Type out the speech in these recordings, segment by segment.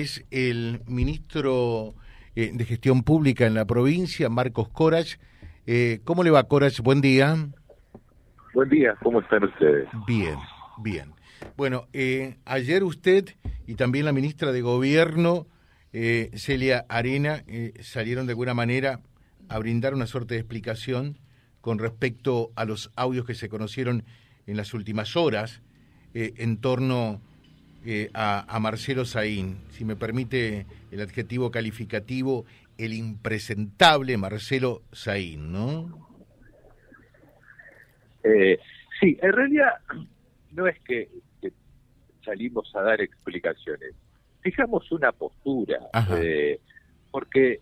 es el ministro eh, de Gestión Pública en la provincia, Marcos Corach. Eh, ¿Cómo le va, Corach? Buen día. Buen día, ¿cómo están ustedes? Bien, bien. Bueno, eh, ayer usted y también la ministra de Gobierno, Celia Arena, salieron de alguna manera a brindar una suerte de explicación con respecto a los audios que se conocieron en las últimas horas en torno eh, a, Marcelo Saín, si me permite el adjetivo calificativo, el impresentable Marcelo Saín, ¿no? Eh, sí, en realidad no es que, salimos a dar explicaciones, fijamos una postura, eh, porque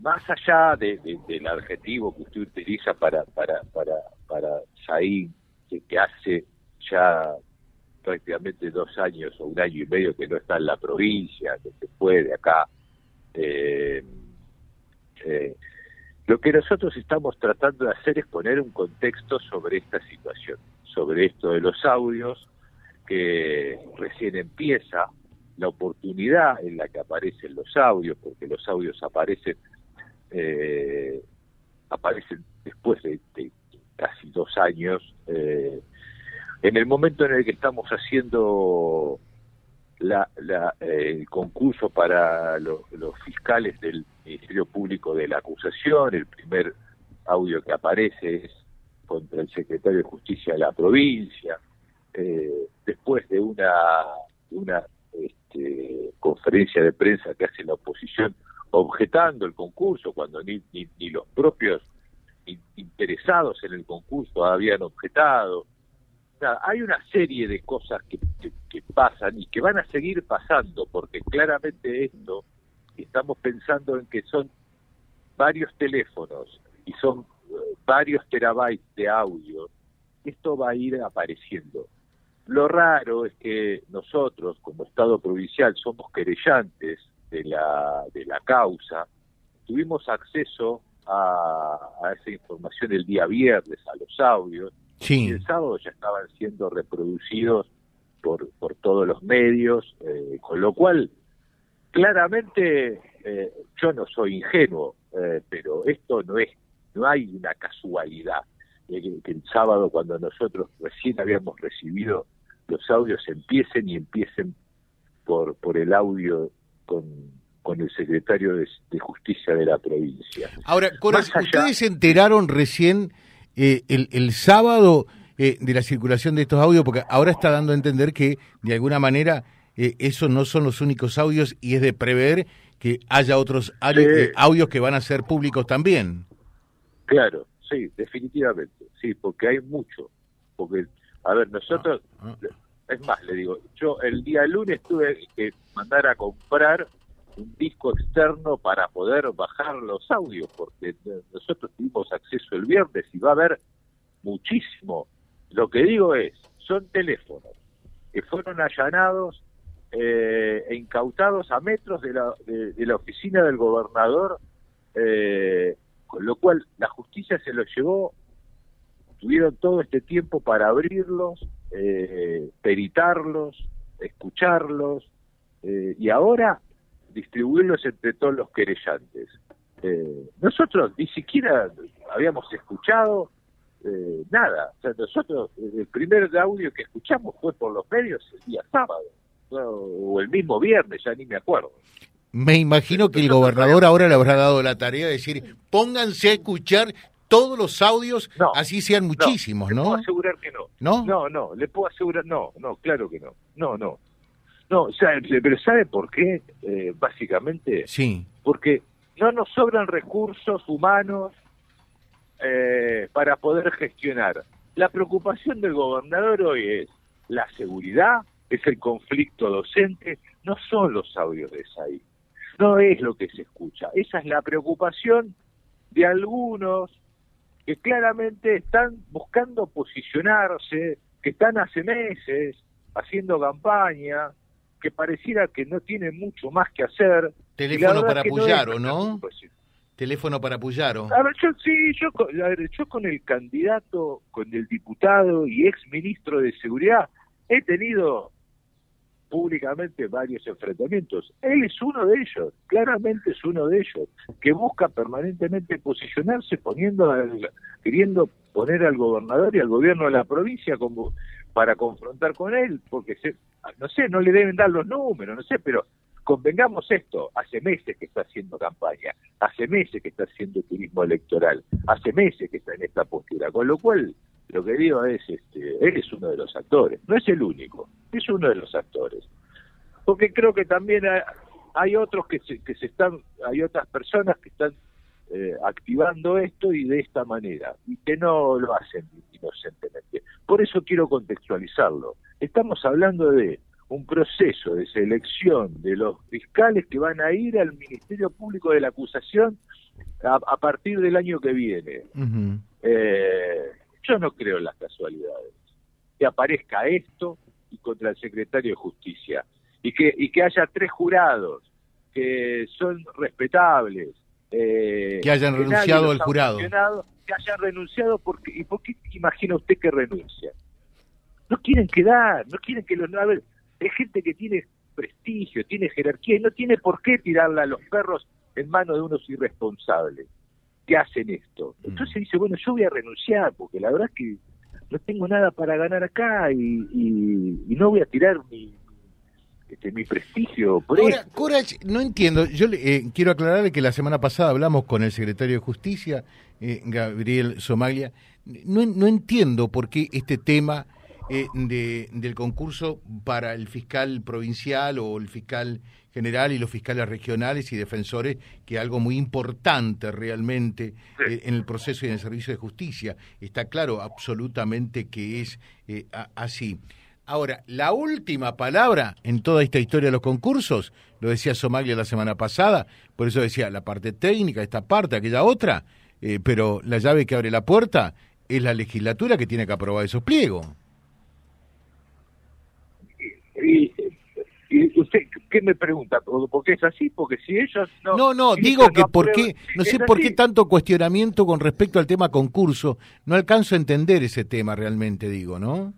más allá del adjetivo que usted utiliza para para para para Saín, que hace ya prácticamente dos años o un año y medio que no está en la provincia, que se fue de acá. Eh, eh, lo que nosotros estamos tratando de hacer es poner un contexto sobre esta situación, sobre esto de los audios, que recién empieza la oportunidad en la que aparecen los audios, porque los audios aparecen eh, aparecen después de, casi dos años eh, en el momento en el que estamos haciendo la, el concurso para los fiscales del Ministerio Público de la acusación, el primer audio que aparece es contra el secretario de Justicia de la provincia, eh, después de una, este, conferencia de prensa que hace la oposición objetando el concurso, cuando ni, ni los propios interesados en el concurso habían objetado, hay una serie de cosas que, pasan y que van a seguir pasando, porque claramente esto, estamos pensando en que son varios teléfonos y son eh, varios terabytes de audio, esto va a ir apareciendo. Lo raro es que nosotros, como Estado provincial, somos querellantes de la, de la causa, tuvimos acceso a, a esa información el día viernes, a los audios, y el sábado ya estaban siendo reproducidos por, por todos los medios, eh, con lo cual claramente eh, yo no soy ingenuo, eh, pero esto no es, no hay una casualidad que, que, el sábado cuando nosotros recién habíamos recibido los audios empiecen y empiecen por, por el audio con, con el secretario de, Justicia de la provincia. Ahora, ustedes se enteraron recién eh, el, el, sábado eh, de la circulación de estos audios, porque ahora está dando a entender que de alguna manera eh, esos no son los únicos audios y es de prever que haya otros audios que van a ser públicos también. Claro, sí, definitivamente, sí, porque hay mucho. Porque, a ver, nosotros, ah, ah. es más, le digo, yo el día lunes tuve que mandar a comprar un disco externo para poder bajar los audios, porque nosotros tuvimos acceso el viernes y va a haber muchísimo. Lo que digo es, son teléfonos que fueron allanados eh, e incautados a metros de la, de, la oficina del gobernador, eh, con lo cual la justicia se los llevó, tuvieron todo este tiempo para abrirlos, eh, peritarlos, escucharlos, y ahora distribuirlos entre todos los querellantes. Eh, nosotros ni siquiera habíamos escuchado eh, nada. O sea, nosotros, el primer audio que escuchamos fue por los medios el día sábado, o el mismo viernes, ya ni me acuerdo. Me imagino que el gobernador ahora le habrá dado la tarea de decir, pónganse a escuchar todos los audios, así sean muchísimos, ¿no? Le puedo asegurar que no. ¿No? No, no, le puedo asegurar, no, no, claro que no. No, no. No, pero ¿sabe por qué? Eh, básicamente, sí. porque no nos sobran recursos humanos eh, para poder gestionar. La preocupación del gobernador hoy es la seguridad, es el conflicto docente, no son los audios de SAI, no es lo que se escucha. Esa es la preocupación de algunos que claramente están buscando posicionarse, que están hace meses haciendo campaña, que pareciera que no tiene mucho más que hacer. Teléfono para Puyaro, ¿no? Teléfono para Puyaro. A ver, yo sí, yo, yo con el candidato, con el diputado y ex ministro de Seguridad, he tenido públicamente varios enfrentamientos. Él es uno de ellos, claramente es uno de ellos, que busca permanentemente posicionarse poniendo queriendo poner al gobernador y al gobierno de la provincia como para confrontar con él, porque se, no sé, no le deben dar los números, no sé, pero convengamos esto, hace meses que está haciendo campaña, hace meses que está haciendo turismo electoral, hace meses que está en esta postura, con lo cual lo que digo es, este, él es uno de los actores, no es el único, es uno de los actores. Porque creo que también hay, otros que se, que se están, hay otras personas que están eh, activando esto y de esta manera, y que no lo hacen inocentemente. Por eso quiero contextualizarlo. Estamos hablando de un proceso de selección de los fiscales que van a ir al Ministerio Público de la Acusación a, partir del año que viene. eh, yo no creo en las casualidades. Que aparezca esto y contra el secretario de Justicia. Y que, y que haya tres jurados que son respetables. Eh, que hayan renunciado al jurado. Que hayan renunciado porque... ¿Y por qué imagina usted que renuncia? No quieren quedar, no quieren que los... A ver, es gente que tiene prestigio, tiene jerarquía y no tiene por qué tirarla a los perros en manos de unos irresponsables que hacen esto. Mm. Entonces dice, bueno, yo voy a renunciar porque la verdad es que no tengo nada para ganar acá y, no voy a tirar mi, este, mi prestigio por Ahora, Corach, no entiendo, yo eh, quiero aclararle que la semana pasada hablamos con el secretario de Justicia, eh, Gabriel Somaglia, no, no entiendo por qué este tema eh, de, del concurso para el fiscal provincial o el fiscal general y los fiscales regionales y defensores, que es algo muy importante realmente eh, en el proceso y en el servicio de justicia. Está claro absolutamente que es eh, así. Ahora, la última palabra en toda esta historia de los concursos, lo decía Somalia la semana pasada, por eso decía la parte técnica, esta parte, aquella otra, pero la llave que abre la puerta es la legislatura que tiene que aprobar esos pliegos. Y, usted, ¿qué me pregunta? ¿Por qué es así? Porque si ellos no... No, no, digo que por qué, no sé por qué tanto cuestionamiento con respecto al tema concurso. No alcanzo a entender ese tema realmente, digo, ¿no?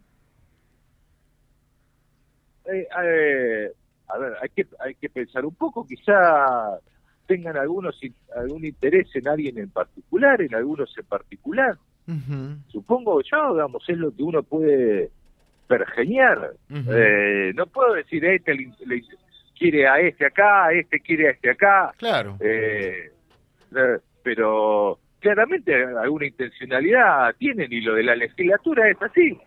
Eh, eh, a ver, hay que, hay que pensar un poco, quizá tengan algunos algún interés en alguien en particular, en algunos en particular. Supongo yo, digamos, es lo que uno puede pergeñar. Eh, no puedo decir, este le, quiere a este acá, este quiere a este acá. Claro. Eh, eh, pero claramente alguna intencionalidad tienen y lo de la legislatura es así.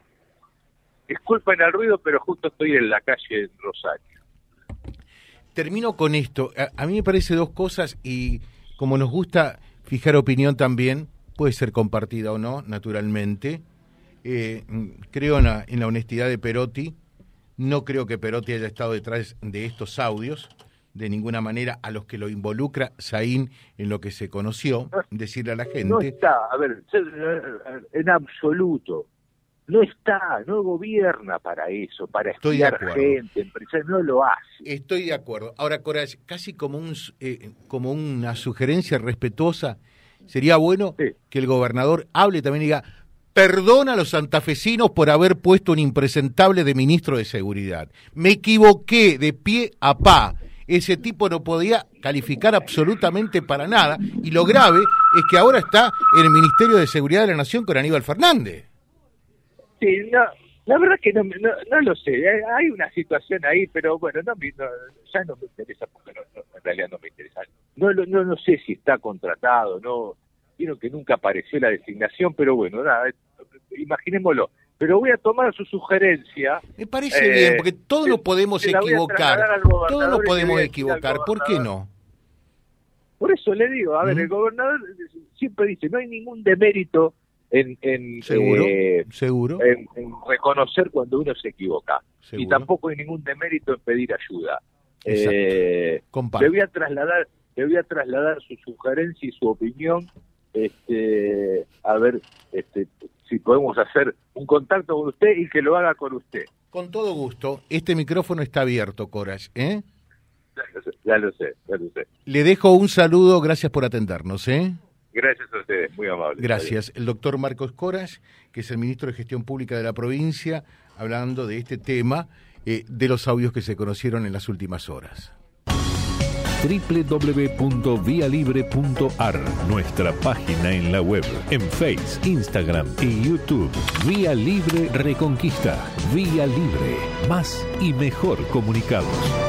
Disculpen el ruido, pero justo estoy en la calle en Rosario. Termino con esto. A, a mí me parece dos cosas y como nos gusta fijar opinión también, puede ser compartida o no, naturalmente. Eh, creo en la, honestidad de Perotti. No creo que Perotti haya estado detrás de estos audios, de ninguna manera, a los que lo involucra Saín en lo que se conoció, decirle a la gente. No está, a ver, en absoluto. No está, no gobierna para eso, para estudiar gente, empresarios, no lo hace. Estoy de acuerdo. Ahora, Coraz, casi como, un, eh, como una sugerencia respetuosa, sería bueno que el gobernador hable también y diga, Perdona a los santafesinos por haber puesto un impresentable de ministro de Seguridad. Me equivoqué de pie a pa. Ese tipo no podía calificar absolutamente para nada. Y lo grave es que ahora está en el Ministerio de Seguridad de la Nación con Aníbal Fernández. Sí, no, la verdad que no, no, lo sé. Hay una situación ahí, pero bueno, no, ya no me interesa porque en realidad no me interesa. No, no, no sé si está contratado, no. Quiero que nunca apareció la designación, pero bueno, nada, imaginémoslo. Pero voy a tomar su sugerencia. Me parece bien, porque todos nos podemos equivocar. Todos nos podemos equivocar, ¿por qué no? Por eso le digo, a ver, el gobernador siempre dice, no hay ningún demérito en, en seguro, eh, seguro. En, reconocer cuando uno se equivoca. Y tampoco hay ningún demérito en pedir ayuda. Eh, le voy a trasladar, le voy a trasladar su sugerencia y su opinión este, a ver este, si podemos hacer un contacto con usted y que lo haga con usted. Con todo gusto. Este micrófono está abierto, Coras. ¿eh? Ya lo sé, ya lo sé. Le dejo un saludo, gracias por atendernos. ¿eh? Gracias a ustedes, muy amable. Gracias. El doctor Marcos Coras, que es el ministro de Gestión Pública de la provincia, hablando de este tema eh, de los audios que se conocieron en las últimas horas www.vialibre.ar, nuestra página en la web, en Face, Instagram y YouTube. Vía Libre Reconquista. Vía Libre. Más y mejor comunicados.